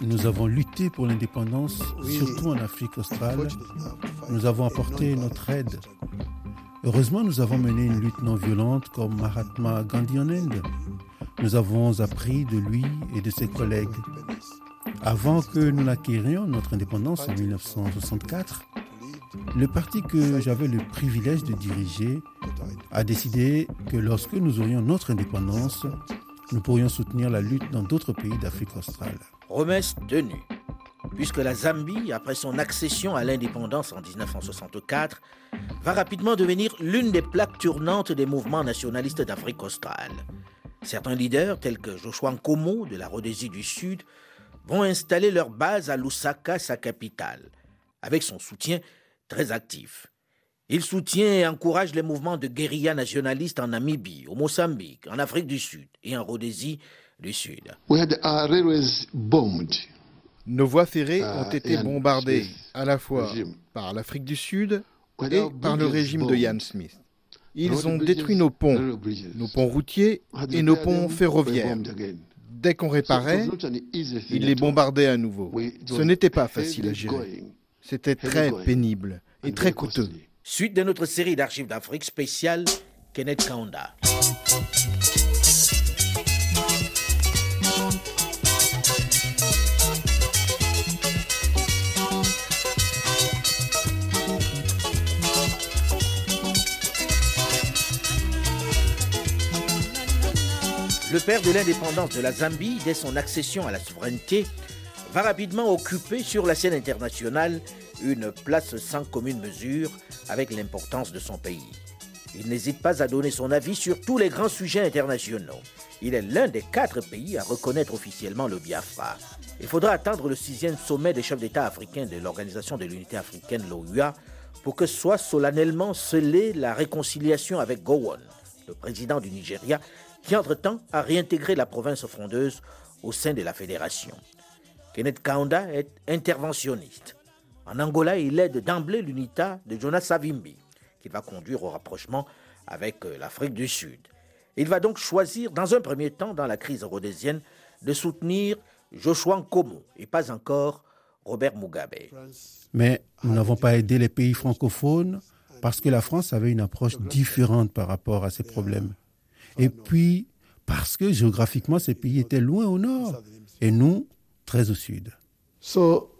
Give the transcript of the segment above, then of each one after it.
Nous avons lutté pour l'indépendance, surtout en Afrique australe. Nous avons apporté notre aide. Heureusement, nous avons mené une lutte non violente comme Mahatma Gandhi en Inde. Nous avons appris de lui et de ses collègues. Avant que nous n'acquérions notre indépendance en 1964, le parti que j'avais le privilège de diriger a décidé que lorsque nous aurions notre indépendance, nous pourrions soutenir la lutte dans d'autres pays d'Afrique australe. Promesse tenue. Puisque la Zambie, après son accession à l'indépendance en 1964, va rapidement devenir l'une des plaques tournantes des mouvements nationalistes d'Afrique australe. Certains leaders, tels que Joshua Nkomo de la Rhodésie du Sud, vont installer leur base à Lusaka, sa capitale, avec son soutien très actif. Il soutient et encourage les mouvements de guérilla nationalistes en Namibie, au Mozambique, en Afrique du Sud et en Rhodésie du Sud. We had our railways bombed. Nos voies ferrées Ah, ont été bombardées à la fois par l'Afrique du Sud et our par le régime de. Ian Smith. Ils ont détruit nos ponts, railway bridges. nos ponts routiers et nos ponts them, they ferroviaires. Dès qu'on réparait, ils les bombardaient à nouveau. Ce was n'était pas facile à gérer. C'était très pénible et and très very coûteux. Suite de notre série d'archives d'Afrique spéciale, Kenneth Kaunda. Le père de l'indépendance de la Zambie, dès son accession à la souveraineté, va rapidement occuper sur la scène internationale une place sans commune mesure avec l'importance de son pays. Il n'hésite pas à donner son avis sur tous les grands sujets internationaux. Il est l'un des quatre pays à reconnaître officiellement le Biafra. Il faudra attendre le sixième sommet des chefs d'État africains de l'Organisation de l'Unité africaine, l'OUA, pour que soit solennellement scellée la réconciliation avec Gowon, le président du Nigeria, qui entre-temps a réintégré la province frondeuse au sein de la fédération. Kenneth Kaunda est interventionniste. En Angola, il aide d'emblée l'UNITA de Jonas Savimbi, qui va conduire au rapprochement avec euh, l'Afrique du Sud. Il va donc choisir, dans un premier temps, dans la crise rhodésienne, de soutenir Joshua Nkomo et pas encore Robert Mugabe. Mais nous n'avons pas aidé les pays francophones parce que la France avait une approche différente par rapport à ces problèmes. Et puis parce que géographiquement, ces pays étaient loin au nord et nous, très au sud. So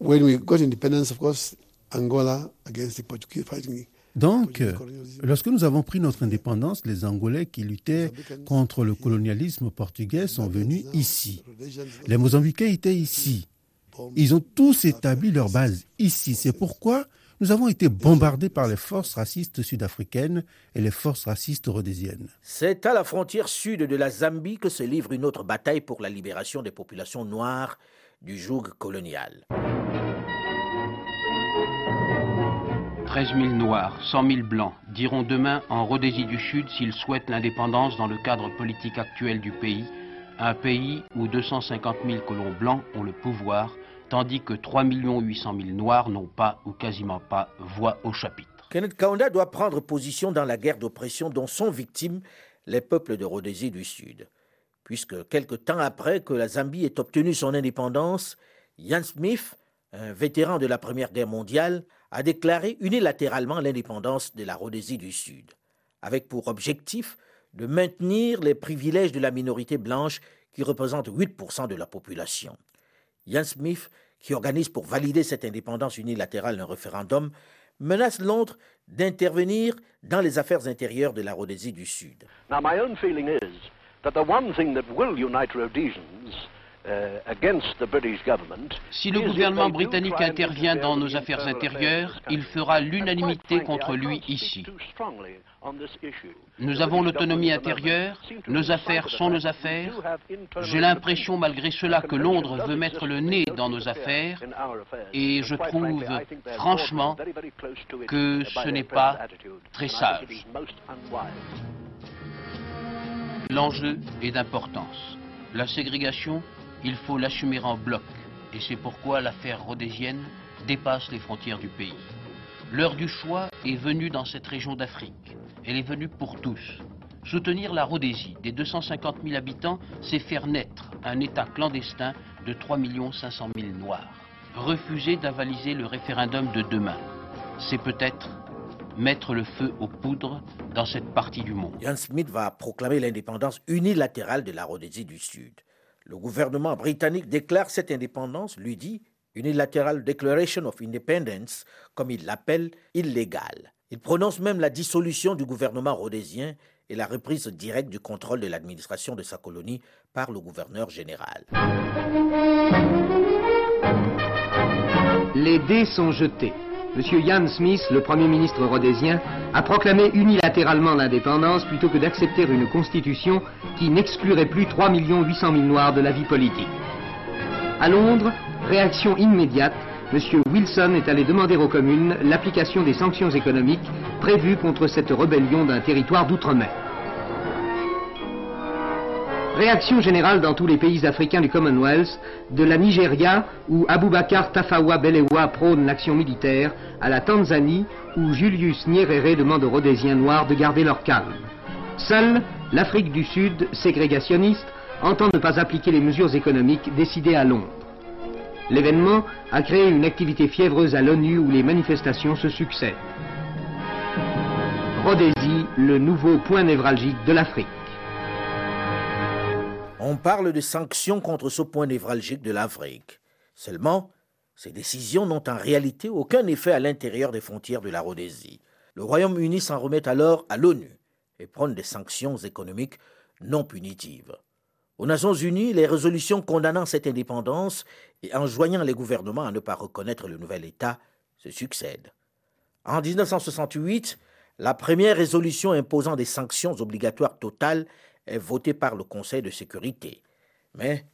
when we got independence, of course, Angola against the Portuguese fighting. Donc, euh, lorsque nous avons pris notre indépendance, les Angolais qui luttaient contre le colonialisme portugais sont venus ici. Les Mozambicains étaient ici. Ils ont tous établi leur base ici. C'est pourquoi nous avons été bombardés par les forces racistes sud-africaines et les forces racistes rhodésiennes. C'est à la frontière sud de la Zambie que se livre une autre bataille pour la libération des populations noires du joug colonial. 13 000 noirs, 100 000 blancs diront demain en Rhodésie du Sud s'ils souhaitent l'indépendance dans le cadre politique actuel du pays, un pays où 250 000 colons blancs ont le pouvoir, tandis que 3 800 000 noirs n'ont pas ou quasiment pas voix au chapitre. Kenneth Kaunda doit prendre position dans la guerre d'oppression dont sont victimes les peuples de Rhodésie du Sud. Puisque quelque temps après que la Zambie ait obtenu son indépendance, Ian Smith, un vétéran de la Première Guerre mondiale, a déclaré unilatéralement l'indépendance de la Rhodésie du Sud, avec pour objectif de maintenir les privilèges de la minorité blanche qui représente 8% de la population. Ian Smith, qui organise pour valider cette indépendance unilatérale un référendum, menace Londres d'intervenir dans les affaires intérieures de la Rhodésie du Sud. Now, my own feeling is that the one thing that will unite Rhodesians Si le gouvernement britannique intervient dans nos affaires intérieures, il fera l'unanimité contre lui ici. Nous avons l'autonomie intérieure, nos affaires sont nos affaires. J'ai l'impression malgré cela que Londres veut mettre le nez dans nos affaires et je trouve franchement que ce n'est pas très sage. L'enjeu est d'importance. La ségrégation, il faut l'assumer en bloc et c'est pourquoi l'affaire rhodésienne dépasse les frontières du pays. L'heure du choix est venue dans cette région d'Afrique. Elle est venue pour tous. Soutenir la Rhodésie des 250 000 habitants, c'est faire naître un État clandestin de 3 500 000 Noirs. Refuser d'avaliser le référendum de demain, c'est peut-être mettre le feu aux poudres dans cette partie du monde. Ian Smith va proclamer l'indépendance unilatérale de la Rhodésie du Sud. Le gouvernement britannique déclare cette indépendance, lui dit, Unilateral Declaration of Independence, comme il l'appelle, illégale. Il prononce même la dissolution du gouvernement rhodésien et la reprise directe du contrôle de l'administration de sa colonie par le gouverneur général. Les dés sont jetés. M. Ian Smith, le Premier ministre rhodésien, a proclamé unilatéralement l'indépendance plutôt que d'accepter une constitution qui n'exclurait plus 3 800 000 Noirs de la vie politique. À Londres, réaction immédiate, M. Wilson est allé demander aux communes l'application des sanctions économiques prévues contre cette rébellion d'un territoire d'outre-mer. Réaction générale dans tous les pays africains du Commonwealth, de la Nigeria, où Aboubakar Tafawa Belewa prône l'action militaire, à la Tanzanie, où Julius Nyerere demande aux Rhodésiens noirs de garder leur calme. Seule l'Afrique du Sud, ségrégationniste, entend ne pas appliquer les mesures économiques décidées à Londres. L'événement a créé une activité fiévreuse à l'ONU où les manifestations se succèdent. Rhodésie, le nouveau point névralgique de l'Afrique. On parle de sanctions contre ce point névralgique de l'Afrique. Seulement, ces décisions n'ont en réalité aucun effet à l'intérieur des frontières de la Rhodésie. Le Royaume-Uni s'en remet alors à l'ONU et prône des sanctions économiques non punitives. Aux Nations Unies, les résolutions condamnant cette indépendance et enjoignant les gouvernements à ne pas reconnaître le nouvel État se succèdent. En 1968, la première résolution imposant des sanctions obligatoires totales est voté par le Conseil de sécurité. Mais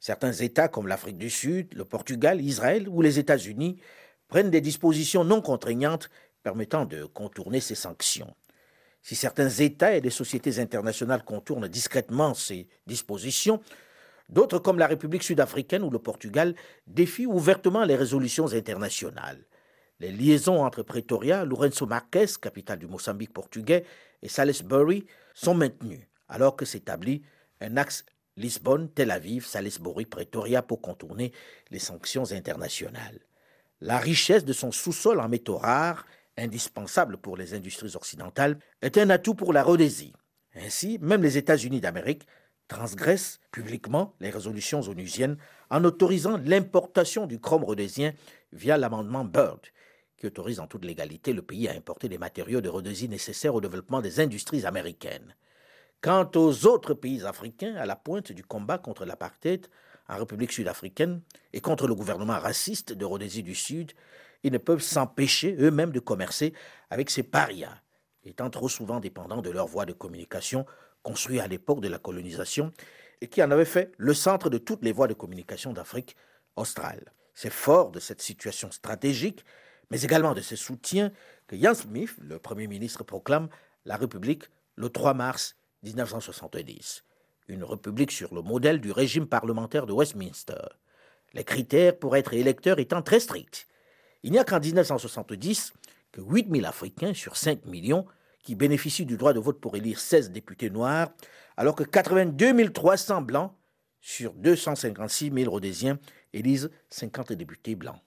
certains États comme l'Afrique du Sud, le Portugal, Israël ou les États-Unis prennent des dispositions non contraignantes permettant de contourner ces sanctions. Si certains États et des sociétés internationales contournent discrètement ces dispositions, d'autres comme la République sud-africaine ou le Portugal défient ouvertement les résolutions internationales. Les liaisons entre Pretoria, Lourenço Marques, capitale du Mozambique portugais, et Salisbury sont maintenues alors que s'établit un axe Lisbonne, Tel Aviv, Salisbury, Pretoria pour contourner les sanctions internationales. La richesse de son sous-sol en métaux rares, indispensable pour les industries occidentales, est un atout pour la Rhodésie. Ainsi, même les États-Unis d'Amérique transgressent publiquement les résolutions onusiennes en autorisant l'importation du chrome rhodésien via l'amendement Byrd, qui autorise en toute légalité le pays à importer des matériaux de Rhodésie nécessaires au développement des industries américaines. Quant aux autres pays africains à la pointe du combat contre l'apartheid en République sud-africaine et contre le gouvernement raciste de Rhodésie du Sud, ils ne peuvent s'empêcher eux-mêmes de commercer avec ces parias, étant trop souvent dépendants de leurs voies de communication construites à l'époque de la colonisation et qui en avaient fait le centre de toutes les voies de communication d'Afrique australe. C'est fort de cette situation stratégique, mais également de ce soutien que Jan Smith, le Premier ministre, proclame la République le 3 mars 1970, une république sur le modèle du régime parlementaire de Westminster. Les critères pour être électeur étant très stricts. Il n'y a qu'en 1970 que 8 000 Africains sur 5 millions qui bénéficient du droit de vote pour élire 16 députés noirs, alors que 82 300 blancs sur 256 000 Rhodésiens élisent 50 députés blancs.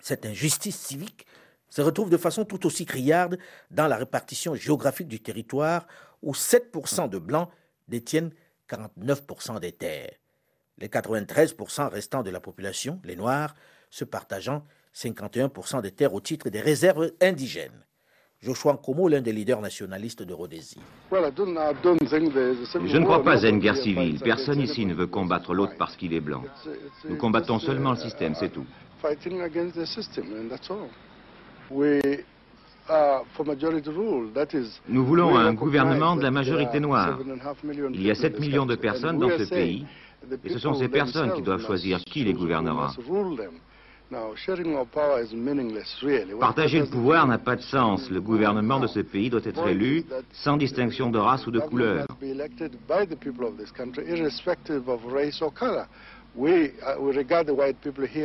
Cette injustice civique se retrouve de façon tout aussi criarde dans la répartition géographique du territoire où 7% de blancs détiennent 49% des terres. Les 93% restants de la population, les Noirs, se partageant 51% des terres au titre des réserves indigènes. Joshua Nkomo, l'un des leaders nationalistes de Rhodésie. Je ne crois pas à une guerre civile. Personne ici ne veut combattre l'autre parce qu'il est blanc. Nous combattons seulement le système, c'est tout. Nous voulons un gouvernement de la majorité noire. Il y a 7 millions de personnes dans ce pays, et ce sont ces personnes qui doivent choisir qui les gouvernera. Partager le pouvoir n'a pas de sens. Le gouvernement de ce pays doit être élu sans distinction de race ou de couleur.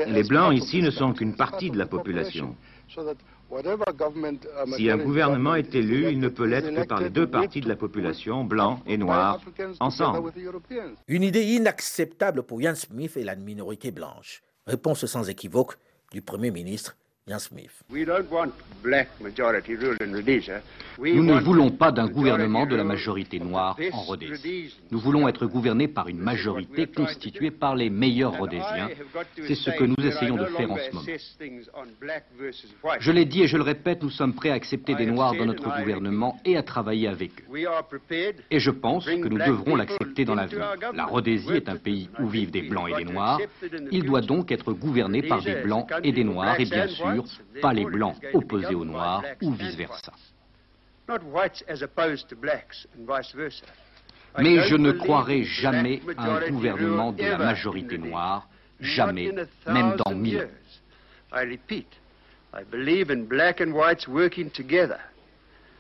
Les Blancs ici ne sont qu'une partie de la population. Si un gouvernement est élu, il ne peut l'être que par les deux parties de la population, blancs et noirs, ensemble. Une idée inacceptable pour Ian Smith et la minorité blanche. Réponse sans équivoque du Premier ministre nous ne voulons pas d'un gouvernement de la majorité noire en Rhodésie. Nous voulons être gouvernés par une majorité constituée par les meilleurs Rhodésiens. C'est ce que nous essayons de faire en ce moment. Je l'ai dit et je le répète, nous sommes prêts à accepter des Noirs dans notre gouvernement et à travailler avec eux. Et je pense que nous devrons l'accepter dans l'avenir. La Rhodésie est un pays où vivent des Blancs et des Noirs. Il doit donc être gouverné par des Blancs et des Noirs et bien sûr pas les blancs opposés aux noirs ou vice-versa. Mais je ne croirai jamais à un gouvernement de la majorité noire, jamais, même dans mille ans.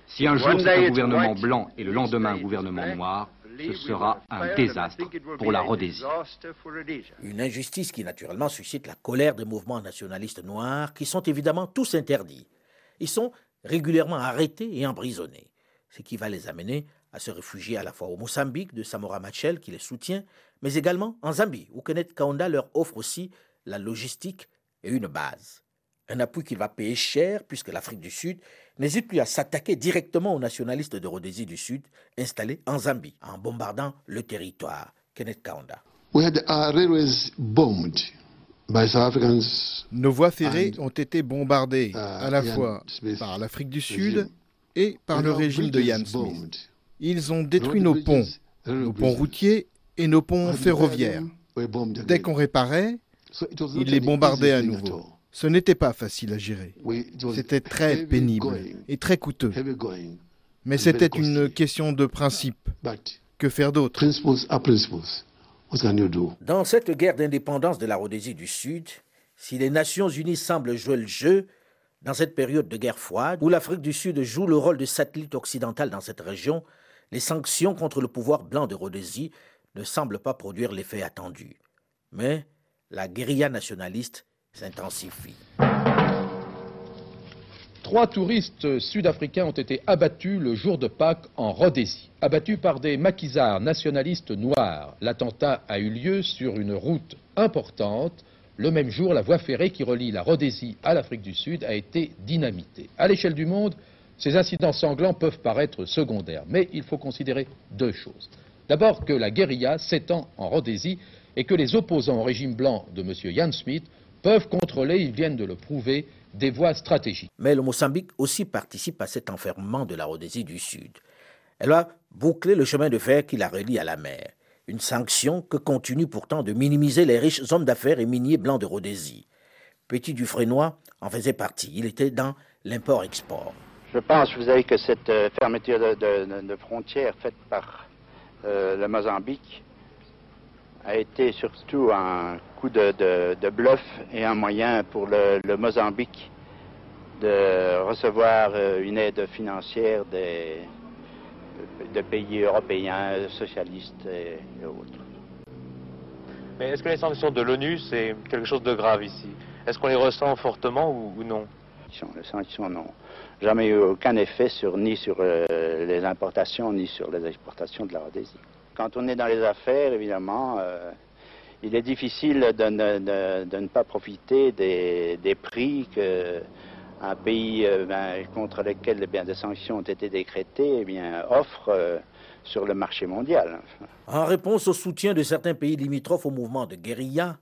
Si un jour c'est un gouvernement blanc et le lendemain un gouvernement noir, ce sera un désastre pour la Rhodésie. Une injustice qui naturellement suscite la colère des mouvements nationalistes noirs qui sont évidemment tous interdits. Ils sont régulièrement arrêtés et emprisonnés, ce qui va les amener à se réfugier à la fois au Mozambique de Samora Machel qui les soutient, mais également en Zambie où Kenneth Kaunda leur offre aussi la logistique et une base. Un appui qu'il va payer cher puisque l'Afrique du Sud n'hésite plus à s'attaquer directement aux nationalistes de Rhodésie du Sud installés en Zambie en bombardant le territoire. Kenneth Kaunda. Nos voies ferrées ont été bombardées uh, à la fois par l'Afrique du Sud et par le régime de Ian Smith. Ils ont détruit nos ponts, nos ponts routiers et nos ponts ferroviaires. Dès qu'on réparait, ils les bombardaient à nouveau. Ce n'était pas facile à gérer. C'était très pénible et très coûteux. Mais c'était une question de principe. Que faire d'autre? Dans cette guerre d'indépendance de la Rhodésie du Sud, si les Nations Unies semblent jouer le jeu, dans cette période de guerre froide, où l'Afrique du Sud joue le rôle de satellite occidental dans cette région, les sanctions contre le pouvoir blanc de Rhodésie ne semblent pas produire l'effet attendu. Mais la guérilla nationaliste s'intensifie. Trois touristes sud-africains ont été abattus le jour de Pâques en Rhodésie. Abattus par des maquisards nationalistes noirs. L'attentat a eu lieu sur une route importante. Le même jour, la voie ferrée qui relie la Rhodésie à l'Afrique du Sud a été dynamitée. À l'échelle du monde, ces incidents sanglants peuvent paraître secondaires, mais il faut considérer deux choses. D'abord que la guérilla s'étend en Rhodésie et que les opposants au régime blanc de M. Jan Smith peuvent contrôler, ils viennent de le prouver, des voies stratégiques. Mais le Mozambique aussi participe à cet enfermement de la Rhodésie du Sud. Elle va boucler le chemin de fer qui la relie à la mer. Une sanction que continue pourtant de minimiser les riches hommes d'affaires et miniers blancs de Rhodésie. Petit Dufresnoy en faisait partie. Il était dans l'import-export. Je pense, vous savez, que cette euh, fermeture de, frontières faite par euh, le Mozambique a été surtout un coup de, bluff et un moyen pour le, Mozambique de recevoir euh, une aide financière des, pays européens, socialistes et, autres. Mais est-ce que les sanctions de l'ONU, c'est quelque chose de grave ici? Est-ce qu'on les ressent fortement ou, non? Les sanctions n'ont jamais eu aucun effet sur, ni sur euh, les importations ni sur les exportations de la Rhodésie. Quand on est dans les affaires, évidemment, euh, il est difficile de ne, pas profiter des, prix qu'un pays euh, ben, contre lequel eh des sanctions ont été décrétées eh offre euh, sur le marché mondial. En réponse au soutien de certains pays limitrophes au mouvement de guérilla,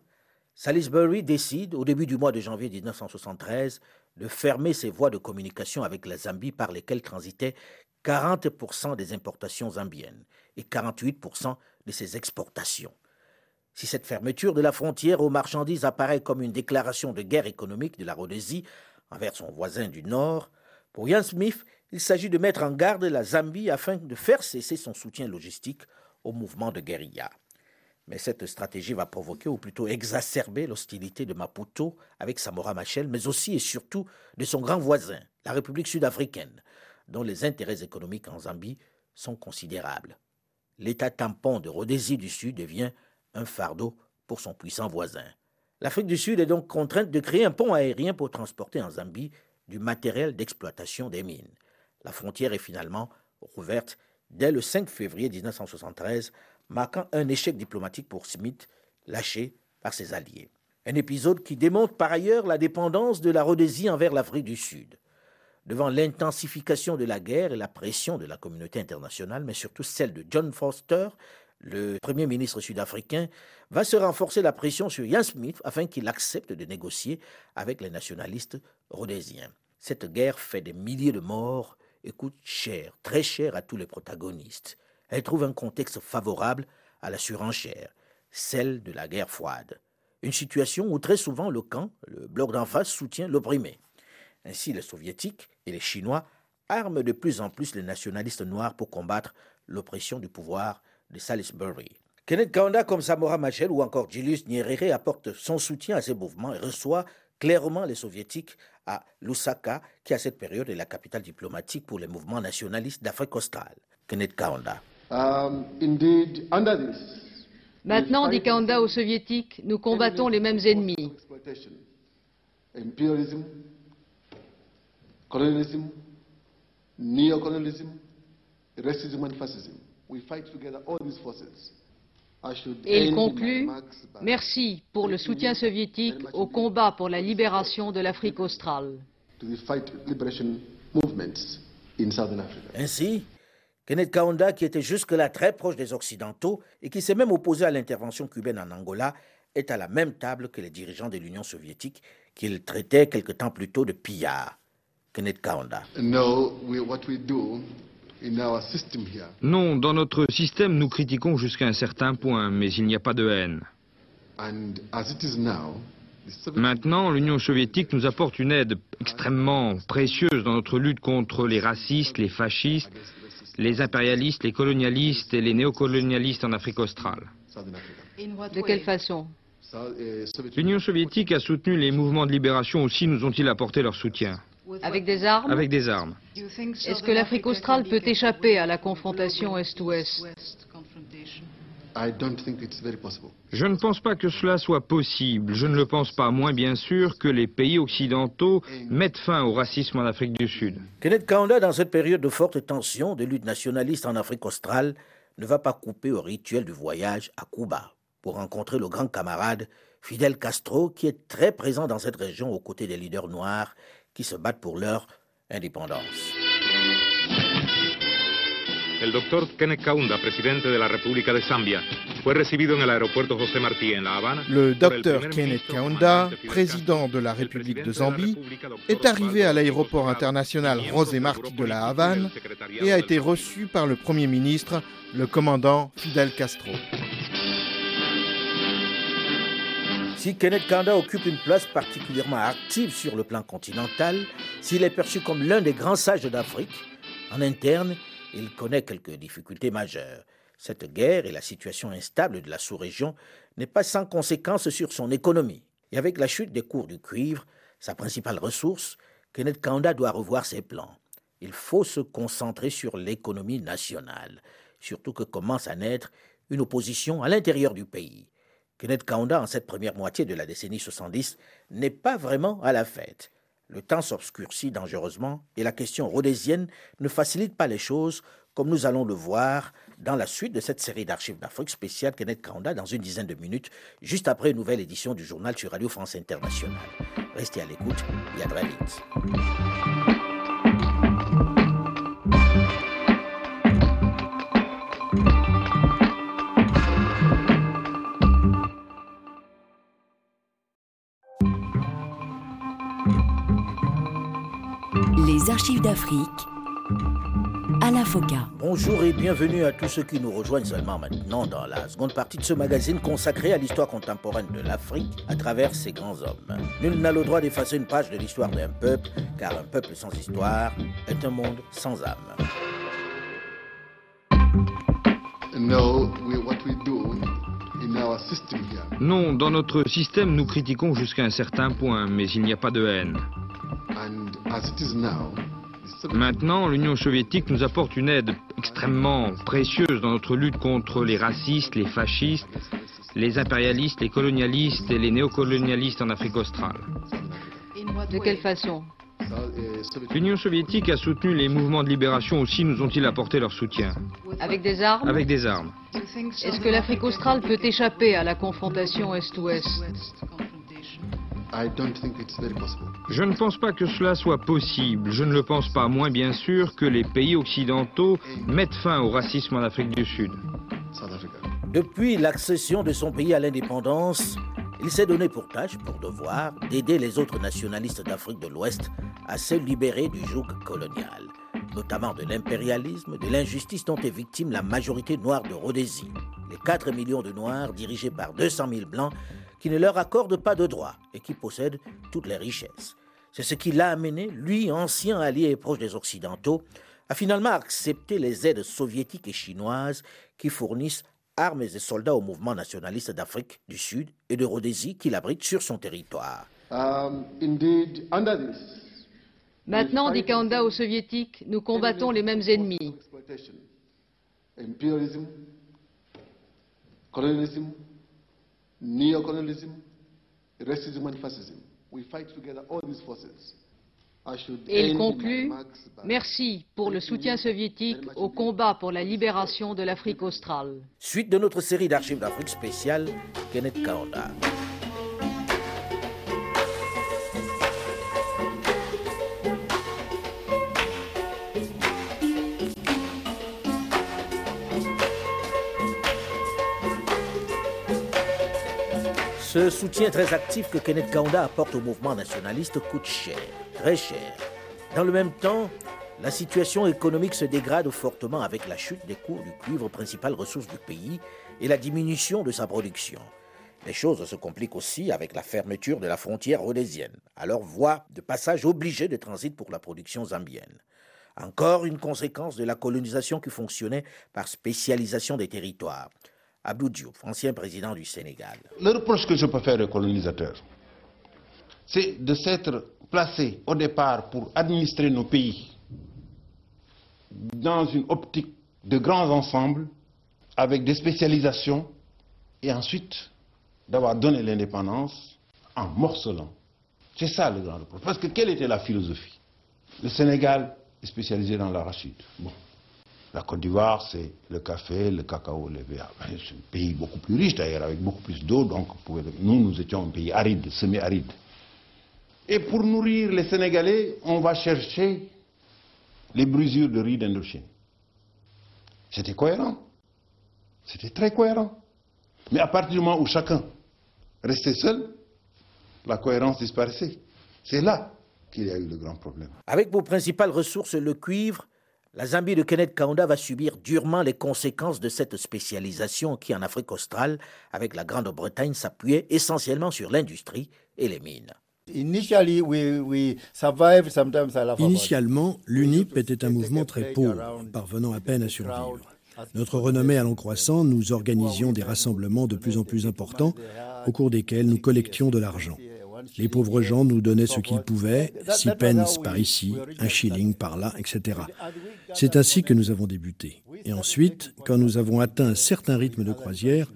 Salisbury décide, au début du mois de janvier 1973, de fermer ses voies de communication avec la Zambie par lesquelles transitaient 40% des importations zambiennes et 48% de ses exportations. Si cette fermeture de la frontière aux marchandises apparaît comme une déclaration de guerre économique de la Rhodésie envers son voisin du Nord, pour Ian Smith, il s'agit de mettre en garde la Zambie afin de faire cesser son soutien logistique au mouvement de guérilla. Mais cette stratégie va provoquer, ou plutôt exacerber, l'hostilité de Maputo avec Samora Machel, mais aussi et surtout de son grand voisin, la République sud-africaine, dont les intérêts économiques en Zambie sont considérables. L'État tampon de Rhodésie du Sud devient un fardeau pour son puissant voisin. L'Afrique du Sud est donc contrainte de créer un pont aérien pour transporter en Zambie du matériel d'exploitation des mines. La frontière est finalement rouverte dès le 5 février 1973, marquant un échec diplomatique pour Smith, lâché par ses alliés. Un épisode qui démontre par ailleurs la dépendance de la Rhodésie envers l'Afrique du Sud. Devant l'intensification de la guerre et la pression de la communauté internationale, mais surtout celle de John Foster, le Premier ministre sud-africain, va se renforcer la pression sur Ian Smith afin qu'il accepte de négocier avec les nationalistes rhodésiens. Cette guerre fait des milliers de morts et coûte cher, très cher à tous les protagonistes. Elle trouve un contexte favorable à la surenchère, celle de la guerre froide. Une situation où très souvent le camp, le bloc d'en face, soutient l'opprimé. Ainsi, les soviétiques et les chinois arment de plus en plus les nationalistes noirs pour combattre l'oppression du pouvoir de Salisbury. Kenneth Kaunda, comme Samora Machel ou encore Julius Nyerere, apporte son soutien à ces mouvements et reçoit clairement les soviétiques à Lusaka, qui à cette période est la capitale diplomatique pour les mouvements nationalistes d'Afrique australe. Kenneth Kaunda. Um, Maintenant, dit Kaunda aux soviétiques, nous combattons les mêmes ennemis. Colonialism, racism and fascism. Et il conclut Merci pour le soutien soviétique au combat pour la libération de l'Afrique australe. Ainsi, Kenneth Kaunda, qui était jusque-là très proche des Occidentaux et qui s'est même opposé à l'intervention cubaine en Angola, est à la même table que les dirigeants de l'Union soviétique qu'il traitait quelque temps plus tôt de pillards. Kenneth Kaunda. Non, dans notre système, nous critiquons jusqu'à un certain point, mais il n'y a pas de haine. Maintenant, l'Union soviétique nous apporte une aide extrêmement précieuse dans notre lutte contre les racistes, les fascistes, les impérialistes, les colonialistes et les néocolonialistes en Afrique australe. De quelle façon? L'Union soviétique a soutenu les mouvements de libération aussi, nous ont-ils apporté leur soutien? Avec des armes Avec des armes. Est-ce que l'Afrique australe peut échapper à la confrontation Est-Ouest? Je ne pense pas que cela soit possible. Je ne le pense pas moins bien sûr que les pays occidentaux mettent fin au racisme en Afrique du Sud. Kenneth Kaunda, dans cette période de forte tension, de lutte nationaliste en Afrique australe, ne va pas couper au rituel du voyage à Cuba pour rencontrer le grand camarade Fidel Castro, qui est très présent dans cette région aux côtés des leaders noirs qui se battent pour leur indépendance. El doctor Kenneth Kaunda, presidente de la República de Zambia, fue recibido en el aeropuerto José Martí en La Habana. Le docteur Kenneth Kaunda, président de la République de Zambie, est arrivé à l'aéroport international José Martí de La Havane et a été reçu par le Premier ministre, le commandant Fidel Castro. Si Kenneth Kanda occupe une place particulièrement active sur le plan continental, s'il est perçu comme l'un des grands sages d'Afrique, en interne, il connaît quelques difficultés majeures. Cette guerre et la situation instable de la sous-région n'est pas sans conséquences sur son économie. Et avec la chute des cours du cuivre, sa principale ressource, Kenneth Kanda doit revoir ses plans. Il faut se concentrer sur l'économie nationale, surtout que commence à naître une opposition à l'intérieur du pays. Kenneth Kaunda, en cette première moitié de la décennie 70, n'est pas vraiment à la fête. Le temps s'obscurcit dangereusement et la question rhodésienne ne facilite pas les choses, comme nous allons le voir dans la suite de cette série d'archives d'Afrique spéciale Kenneth Kaunda dans une dizaine de minutes, juste après une nouvelle édition du journal sur Radio France Internationale. Restez à l'écoute et à très vite. Les archives d'Afrique à la FOCA. Bonjour et bienvenue à tous ceux qui nous rejoignent seulement maintenant dans la seconde partie de ce magazine consacré à l'histoire contemporaine de l'Afrique à travers ses grands hommes. Nul n'a le droit d'effacer une page de l'histoire d'un peuple, car un peuple sans histoire est un monde sans âme. Non, dans notre système, nous critiquons jusqu'à un certain point, mais il n'y a pas de haine. Maintenant, l'Union soviétique nous apporte une aide extrêmement précieuse dans notre lutte contre les racistes, les fascistes, les impérialistes, les colonialistes et les néocolonialistes en Afrique australe. De quelle façon? L'Union soviétique a soutenu les mouvements de libération aussi, nous ont-ils apporté leur soutien? Avec des armes? Avec des armes. Est-ce que l'Afrique australe peut échapper à la confrontation Est-Ouest? Je ne pense pas que cela soit possible. Je ne le pense pas, moins bien sûr que les pays occidentaux mettent fin au racisme en Afrique du Sud. Depuis l'accession de son pays à l'indépendance, il s'est donné pour tâche, pour devoir, d'aider les autres nationalistes d'Afrique de l'Ouest à se libérer du joug colonial, notamment de l'impérialisme, de l'injustice dont est victime la majorité noire de Rhodésie. Les 4 millions de Noirs, dirigés par 200 000 Blancs, qui ne leur accorde pas de droits et qui possède toutes les richesses. C'est ce qui l'a amené, lui, ancien allié et proche des Occidentaux, à finalement accepter les aides soviétiques et chinoises qui fournissent armes et soldats au mouvement nationaliste d'Afrique du Sud et de Rhodésie qu'il abrite sur son territoire. Um, Maintenant, dit Kanda aux soviétiques, nous combattons les mêmes ennemis. Et il conclut Merci pour le soutien soviétique au combat pour la libération de l'Afrique australe. Suite de notre série d'archives d'Afrique spéciale, Kenneth Kaunda. Ce soutien très actif que Kenneth Kaunda apporte au mouvement nationaliste coûte cher, très cher. Dans le même temps, la situation économique se dégrade fortement avec la chute des cours du cuivre, principale ressource du pays, et la diminution de sa production. Les choses se compliquent aussi avec la fermeture de la frontière rhodésienne, alors voie de passage obligée de transit pour la production zambienne. Encore une conséquence de la colonisation qui fonctionnait par spécialisation des territoires. Abdou Diop, ancien président du Sénégal. Le reproche que je peux faire aux colonisateurs, c'est de s'être placé au départ pour administrer nos pays dans une optique de grands ensembles, avec des spécialisations, et ensuite d'avoir donné l'indépendance en morcelant. C'est ça le grand reproche. Parce que quelle était la philosophie? Le Sénégal est spécialisé dans l'arachide. Bon. La Côte d'Ivoire, c'est le café, le cacao, le verre. C'est un pays beaucoup plus riche d'ailleurs, avec beaucoup plus d'eau. Donc nous, nous étions un pays aride, semi-aride. Et pour nourrir les Sénégalais, on va chercher les brisures de riz d'Indochine. C'était cohérent. C'était très cohérent. Mais à partir du moment où chacun restait seul, la cohérence disparaissait. C'est là qu'il y a eu le grand problème. Avec vos principales ressources, le cuivre, la Zambie de Kenneth Kaunda va subir durement les conséquences de cette spécialisation qui, en Afrique australe, avec la Grande-Bretagne, s'appuyait essentiellement sur l'industrie et les mines. Initialement, l'UNIP était un mouvement très pauvre, parvenant à peine à survivre. Notre renommée allant croissant, nous organisions des rassemblements de plus en plus importants au cours desquels nous collections de l'argent. Les pauvres gens nous donnaient ce qu'ils pouvaient, six pence par ici, un shilling par là, etc. C'est ainsi que nous avons débuté. Et ensuite, quand nous avons atteint un certain rythme de croisière,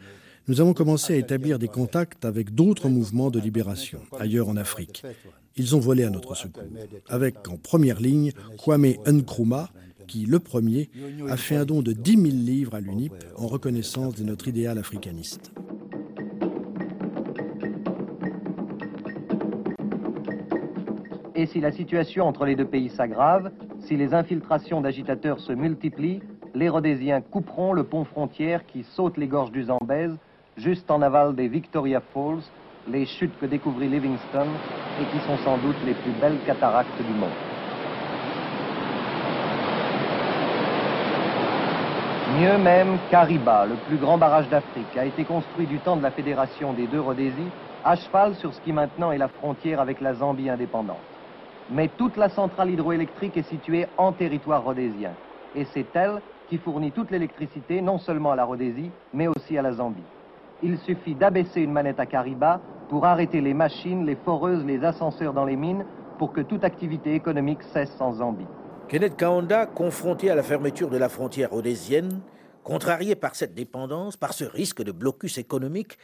nous avons commencé à établir des contacts avec d'autres mouvements de libération, ailleurs en Afrique. Ils ont volé à notre secours, avec en première ligne Kwame Nkrumah, qui, le premier, a fait un don de 10 000 livres à l'UNIP en reconnaissance de notre idéal africaniste. et si la situation entre les deux pays s'aggrave, si les infiltrations d'agitateurs se multiplient, les Rhodésiens couperont le pont frontière qui saute les gorges du Zambèze, juste en aval des Victoria Falls, les chutes que découvrit Livingstone et qui sont sans doute les plus belles cataractes du monde. Mieux même, Kariba, le plus grand barrage d'Afrique, a été construit du temps de la fédération des deux Rhodésies, à cheval sur ce qui maintenant est la frontière avec la Zambie indépendante. Mais toute la centrale hydroélectrique est située en territoire rhodésien. Et c'est elle qui fournit toute l'électricité, non seulement à la Rhodésie, mais aussi à la Zambie. Il suffit d'abaisser une manette à Kariba pour arrêter les machines, les foreuses, les ascenseurs dans les mines, pour que toute activité économique cesse en Zambie. Kenneth Kaunda, confronté à la fermeture de la frontière rhodésienne, contrarié par cette dépendance, par ce risque de blocus économique,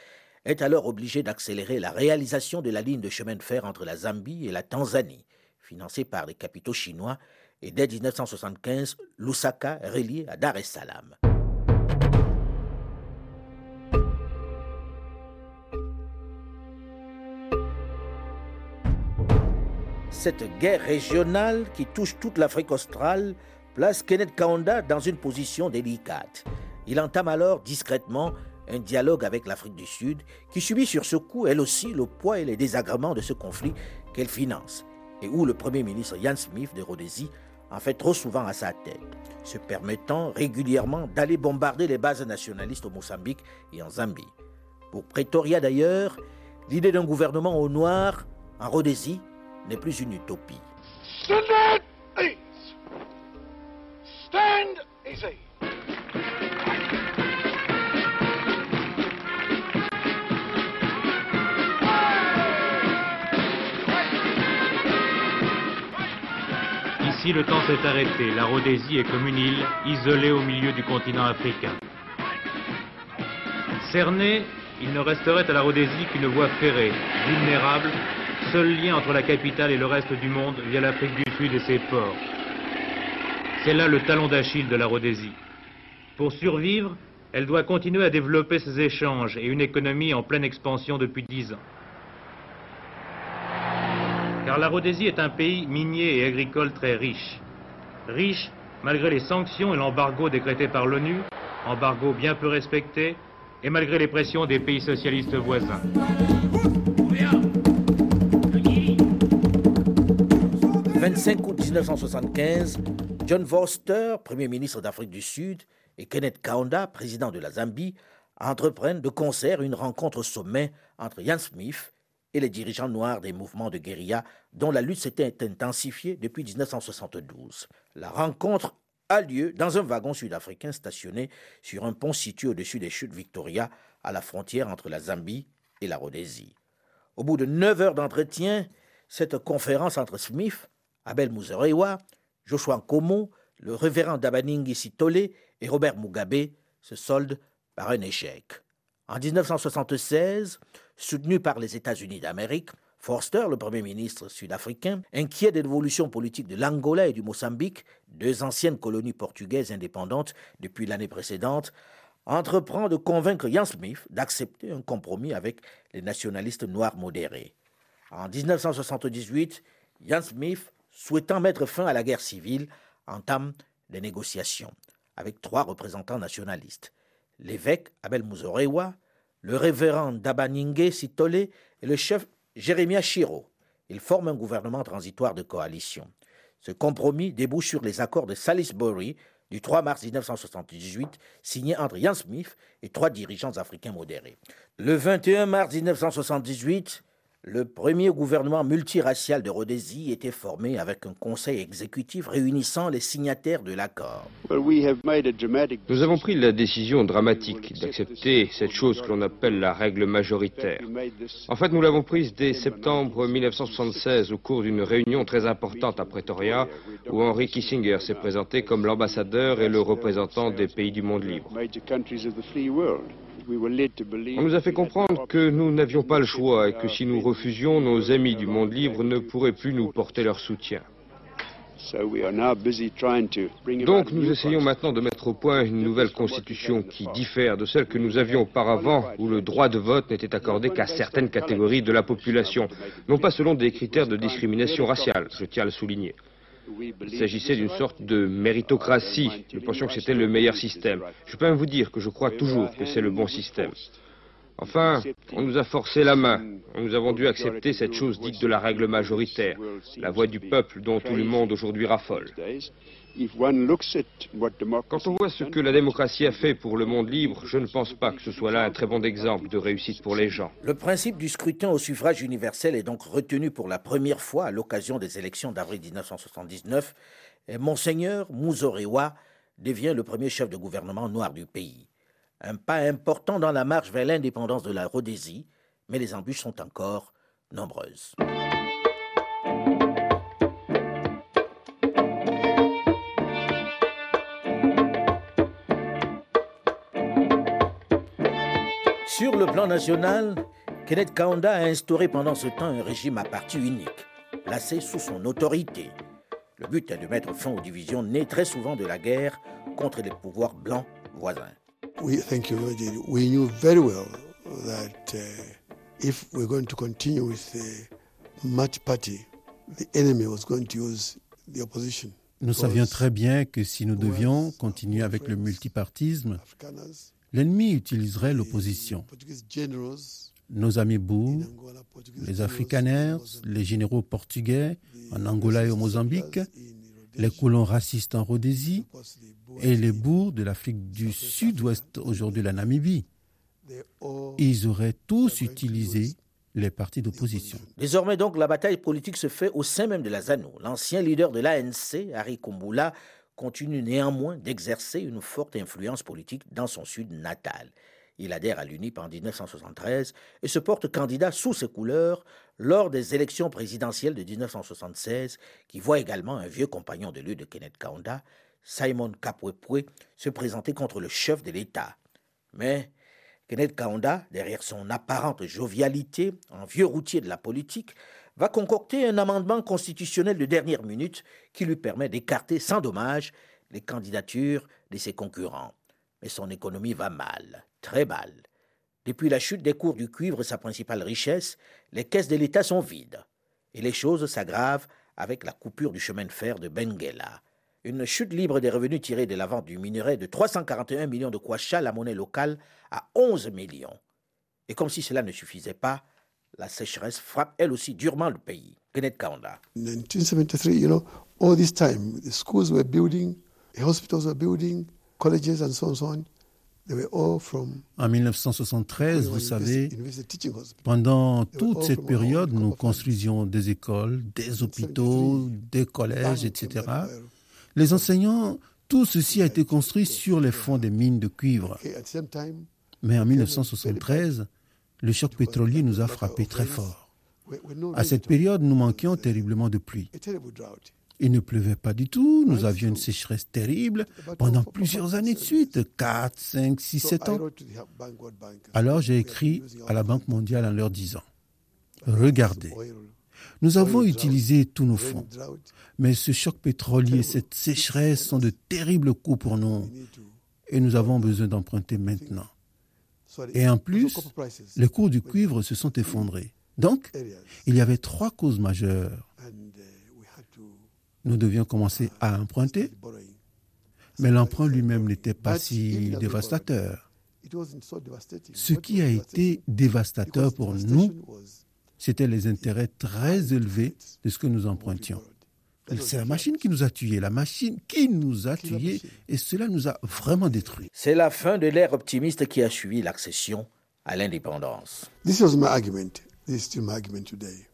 est alors obligé d'accélérer la réalisation de la ligne de chemin de fer entre la Zambie et la Tanzanie, financée par les capitaux chinois, et dès 1975, Lusaka relié à Dar es Salaam. Cette guerre régionale qui touche toute l'Afrique australe place Kenneth Kaunda dans une position délicate. Il entame alors discrètement un dialogue avec l'Afrique du Sud qui subit sur ce coup, elle aussi, le poids et les désagréments de ce conflit qu'elle finance et où le Premier ministre Ian Smith de Rhodésie en fait trop souvent à sa tête, se permettant régulièrement d'aller bombarder les bases nationalistes au Mozambique et en Zambie. Pour Pretoria d'ailleurs, l'idée d'un gouvernement au noir en Rhodésie n'est plus une utopie. Stand easy. Ici, le temps s'est arrêté. La Rhodésie est comme une île, isolée au milieu du continent africain. Cerné, il ne resterait à la Rhodésie qu'une voie ferrée, vulnérable, seul lien entre la capitale et le reste du monde via l'Afrique du Sud et ses ports. C'est là le talon d'Achille de la Rhodésie. Pour survivre, elle doit continuer à développer ses échanges et une économie en pleine expansion depuis dix ans. Car la Rhodésie est un pays minier et agricole très riche. Riche malgré les sanctions et l'embargo décrété par l'ONU, embargo bien peu respecté, et malgré les pressions des pays socialistes voisins. 25 août 1975, John Vorster, Premier ministre d'Afrique du Sud, et Kenneth Kaunda, président de la Zambie, entreprennent de concert une rencontre sommet entre Ian Smith et les dirigeants noirs des mouvements de guérilla dont la lutte s'était intensifiée depuis 1972. La rencontre a lieu dans un wagon sud-africain stationné sur un pont situé au-dessus des chutes Victoria, à la frontière entre la Zambie et la Rhodésie. Au bout de neuf heures d'entretien, cette conférence entre Smith, Abel Muzorewa, Joshua Nkomo, le révérend Dabaningi Sitole et Robert Mugabe se soldent par un échec. En 1976, soutenu par les États-Unis d'Amérique, Forster, le Premier ministre sud-africain, inquiet de l'évolution politique de l'Angola et du Mozambique, deux anciennes colonies portugaises indépendantes depuis l'année précédente, entreprend de convaincre Jan Smith d'accepter un compromis avec les nationalistes noirs modérés. En 1978, Jan Smith souhaitant mettre fin à la guerre civile, entame des négociations avec trois représentants nationalistes. L'évêque Abel Muzorewa, le révérend Dabaningue Sitole et le chef Jérémia Chiro. Ils forment un gouvernement transitoire de coalition. Ce compromis débouche sur les accords de Salisbury du 3 mars 1978, signés entre Ian Smith et trois dirigeants africains modérés. Le 21 mars 1978, le premier gouvernement multiracial de Rhodésie était formé avec un conseil exécutif réunissant les signataires de l'accord. Nous avons pris la décision dramatique d'accepter cette chose que l'on appelle la règle majoritaire. En fait, nous l'avons prise dès septembre 1976 au cours d'une réunion très importante à Pretoria où Henry Kissinger s'est présenté comme l'ambassadeur et le représentant des pays du monde libre. On nous a fait comprendre que nous n'avions pas le choix et que si nous refusions, nos amis du monde libre ne pourraient plus nous porter leur soutien. Donc nous essayons maintenant de mettre au point une nouvelle constitution qui diffère de celle que nous avions auparavant, où le droit de vote n'était accordé qu'à certaines catégories de la population, non pas selon des critères de discrimination raciale, je tiens à le souligner. Il s'agissait d'une sorte de méritocratie. Nous pensions que c'était le meilleur système. Je peux même vous dire que je crois toujours que c'est le bon système. Enfin, on nous a forcé la main. Nous avons dû accepter cette chose dite de la règle majoritaire, la voix du peuple dont tout le monde aujourd'hui raffole. Quand on voit ce que la démocratie a fait pour le monde libre, je ne pense pas que ce soit là un très bon exemple de réussite pour les gens. Le principe du scrutin au suffrage universel est donc retenu pour la première fois à l'occasion des élections d'avril 1979 et Monseigneur Muzorewa devient le premier chef de gouvernement noir du pays. Un pas important dans la marche vers l'indépendance de la Rhodésie, mais les embûches sont encore nombreuses. Sur le plan national, Kenneth Kaunda a instauré pendant ce temps un régime à parti unique, placé sous son autorité. Le but est de mettre fin aux divisions nées très souvent de la guerre contre les pouvoirs blancs voisins. We thank you, We knew very well that uh, if we're going to continue with the multi-party, the enemy was going to use the opposition. Nous savions très bien que si nous devions continuer avec le multipartisme, l'ennemi utiliserait l'opposition. Nos amis Bou, les Afrikaners, les généraux portugais en Angola et au Mozambique, les colons racistes en Rhodésie et les bourgs de l'Afrique du Sud-Ouest, aujourd'hui la Namibie. Ils auraient tous utilisé les partis d'opposition. Désormais donc, la bataille politique se fait au sein même de la ZANU. L'ancien leader de l'ANC, Harry Kumbula, continue néanmoins d'exercer une forte influence politique dans son sud natal. Il adhère à l'UNIP en 1973 et se porte candidat sous ses couleurs lors des élections présidentielles de 1976, qui voit également un vieux compagnon de lutte de Kenneth Kaunda, Simon Kapwepwe, se présenter contre le chef de l'État. Mais Kenneth Kaunda, derrière son apparente jovialité, en vieux routier de la politique, va concocter un amendement constitutionnel de dernière minute qui lui permet d'écarter sans dommage les candidatures de ses concurrents. Mais son économie va mal, très mal. Depuis la chute des cours du cuivre, sa principale richesse, les caisses de l'État sont vides. Et les choses s'aggravent avec la coupure du chemin de fer de Benguela. Une chute libre des revenus tirés de la vente du minerai de 341 millions de kwacha, la monnaie locale, à 11 millions. Et comme si cela ne suffisait pas, la sécheresse frappe elle aussi durement le pays. Kenneth Kaunda. In 1973, you know, all this time, the schools were building, the hospitals were building, colleges and so on, so on. They were all from en 1973, vous savez, pendant toute cette période, nous construisions des écoles, des hôpitaux, des collèges, etc. Les enseignants, tout ceci a été construit sur les fonds des mines de cuivre. Mais en 1973, le choc pétrolier nous a frappé très fort. À cette période, nous manquions terriblement de pluie. Il ne pleuvait pas du tout, nous avions une sécheresse terrible pendant plusieurs années de suite, 4, 5, 6, 7 ans. Alors j'ai écrit à la Banque mondiale en leur disant, regardez, nous avons utilisé tous nos fonds, mais ce choc pétrolier, cette sécheresse sont de terribles coups pour nous et nous avons besoin d'emprunter maintenant. Et en plus, les cours du cuivre se sont effondrés. Donc, il y avait trois causes majeures. Nous devions commencer à emprunter, mais l'emprunt lui-même n'était pas si dévastateur. Ce qui a été dévastateur pour nous, c'était les intérêts très élevés de ce que nous empruntions. C'est la machine qui nous a tués, la machine qui nous a tués, et cela nous a vraiment détruits. C'est la fin de l'ère optimiste qui a suivi l'accession à l'indépendance. This was my argument. This is still my argument today.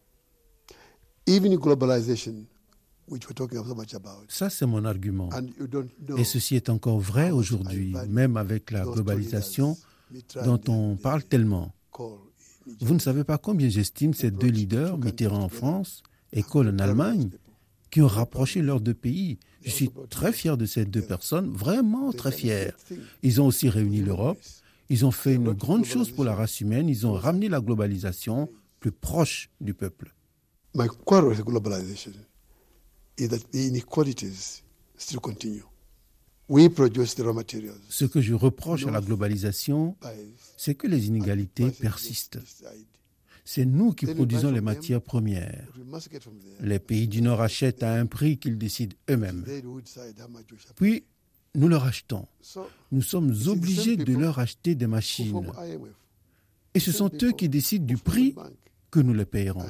Even globalization, which we're talking so much about. Ça, c'est mon argument. Et ceci est encore vrai aujourd'hui, même avec la globalisation dont on parle tellement. Vous ne savez pas combien j'estime ces deux leaders, Mitterrand en France et Kohl en Allemagne, qui ont rapproché leurs deux pays. Je suis très fier de ces deux personnes, vraiment très fier. Ils ont aussi réuni l'Europe. Ils ont fait une grande chose pour la race humaine. Ils ont ramené la globalisation plus proche du peuple. My quarrel with globalization is that the inequalities still continue. We produce the raw materials. Ce que je reproche à la globalisation, c'est que les inégalités persistent. C'est nous qui produisons les matières premières. Les pays du Nord achètent à un prix qu'ils décident eux-mêmes. Puis, nous leur achetons. Nous sommes obligés de leur acheter des machines. Et ce sont eux qui décident du prix que nous les payerons.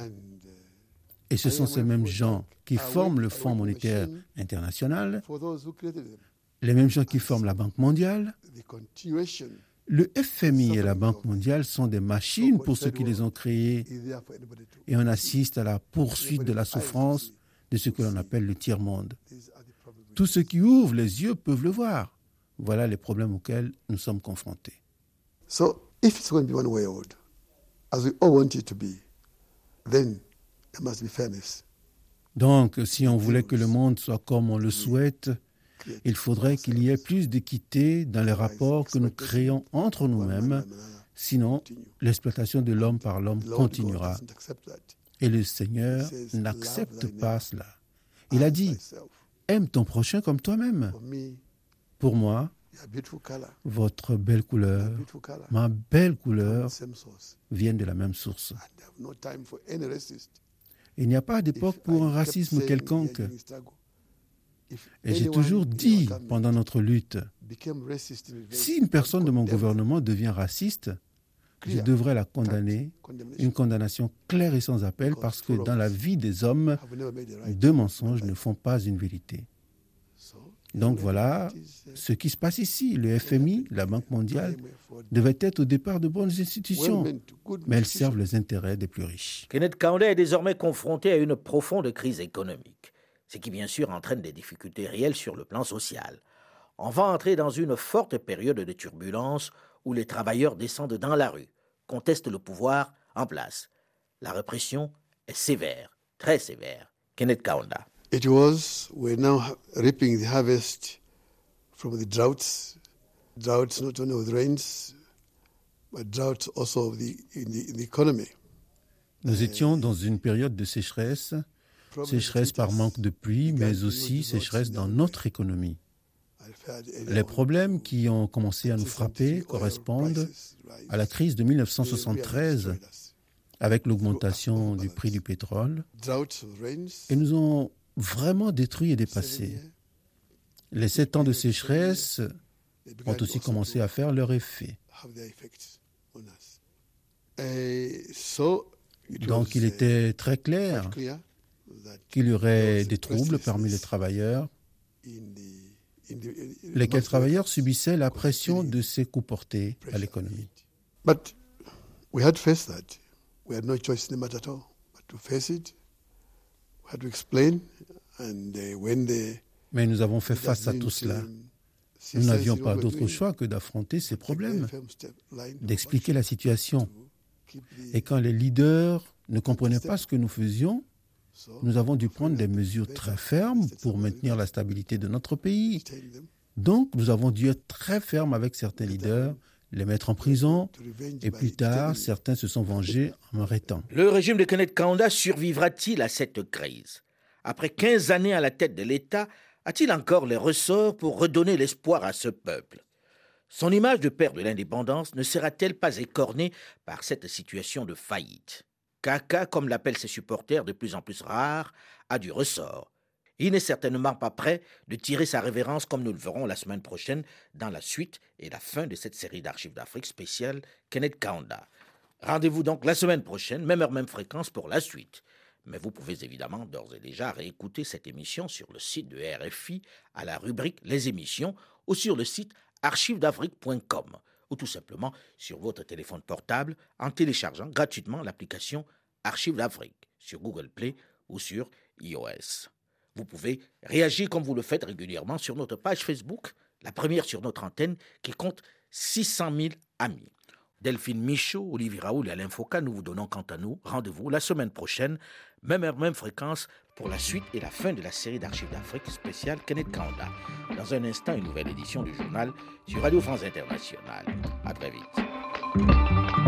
Et ce sont ces mêmes gens qui forment le Fonds monétaire international, les mêmes gens qui forment la Banque mondiale. Le FMI et la Banque mondiale sont des machines pour ceux qui les ont créés et on assiste à la poursuite de la souffrance de ce que l'on appelle le tiers-monde. Tous ceux qui ouvrent les yeux peuvent le voir. Voilà les problèmes auxquels nous sommes confrontés. So, if it's going to be one world, as we all want it to be, then there must be fairness. Donc, si on voulait que le monde soit comme on le souhaite, il faudrait qu'il y ait plus d'équité dans les rapports que nous créons entre nous-mêmes, sinon l'exploitation de l'homme par l'homme continuera. Et le Seigneur n'accepte pas cela. Il a dit, aime ton prochain comme toi-même. Pour moi, votre belle couleur, ma belle couleur viennent de la même source. Il n'y a pas d'époque pour un racisme quelconque. Et j'ai toujours dit pendant notre lutte, si une personne de mon gouvernement devient raciste, je devrais la condamner, une condamnation claire et sans appel, parce que dans la vie des hommes, deux mensonges ne font pas une vérité. Donc voilà ce qui se passe ici. Le FMI, la Banque mondiale, devaient être au départ de bonnes institutions, mais elles servent les intérêts des plus riches. Kenneth Kaunda est désormais confronté à une profonde crise économique, ce qui bien sûr entraîne des difficultés réelles sur le plan social. On va entrer dans une forte période de turbulence où les travailleurs descendent dans la rue, contestent le pouvoir en place. La répression est sévère, très sévère. Kenneth Kaunda. It was, we're now reaping the harvest from the droughts, droughts not only with rains, but droughts also of the, in the, in the economy. Nous étions dans une période de sécheresse, sécheresse par manque de pluie, mais aussi sécheresse dans notre économie. Les problèmes qui ont commencé à nous frapper correspondent à la crise de 1973 avec l'augmentation du prix du pétrole. Et nous ont vraiment détruit et dépassé. Les sept ans de sécheresse ont aussi commencé à faire leur effet. Donc il était très clair qu'il y aurait des troubles parmi les travailleurs, lesquels travailleurs subissaient la pression de ces coups portés à l'économie. Mais nous avons fait face à tout cela. Nous n'avions pas d'autre choix que d'affronter ces problèmes, d'expliquer la situation. Et quand les leaders ne comprenaient pas ce que nous faisions, nous avons dû prendre des mesures très fermes pour maintenir la stabilité de notre pays. Donc, nous avons dû être très fermes avec certains leaders, les mettre en prison, et plus tard, certains se sont vengés en m'arrêtant. Le régime de Kenneth Kaunda survivra-t-il à cette crise? Après 15 années à la tête de l'État, a-t-il encore les ressorts pour redonner l'espoir à ce peuple? Son image de père de l'indépendance ne sera-t-elle pas écornée par cette situation de faillite? Kaka, comme l'appellent ses supporters de plus en plus rares, a du ressort. Il n'est certainement pas prêt de tirer sa révérence comme nous le verrons la semaine prochaine dans la suite et la fin de cette série d'archives d'Afrique spéciale Kenneth Kaunda. Rendez-vous donc la semaine prochaine, même heure, même fréquence pour la suite. Mais vous pouvez évidemment d'ores et déjà réécouter cette émission sur le site de RFI à la rubrique Les émissions ou sur le site archivedafrique.com ou tout simplement sur votre téléphone portable en téléchargeant gratuitement l'application Archives d'Afrique sur Google Play ou sur iOS. Vous pouvez réagir comme vous le faites régulièrement sur notre page Facebook, la première sur notre antenne qui compte 600 000 amis. Delphine Michaud, Olivier Raoul et Alain Foucault, nous vous donnons quant à nous rendez-vous la semaine prochaine, même heure, même fréquence, pour la suite et la fin de la série d'archives d'Afrique spéciale Kenneth Kanda. Dans un instant, une nouvelle édition du journal sur Radio France Internationale. À très vite.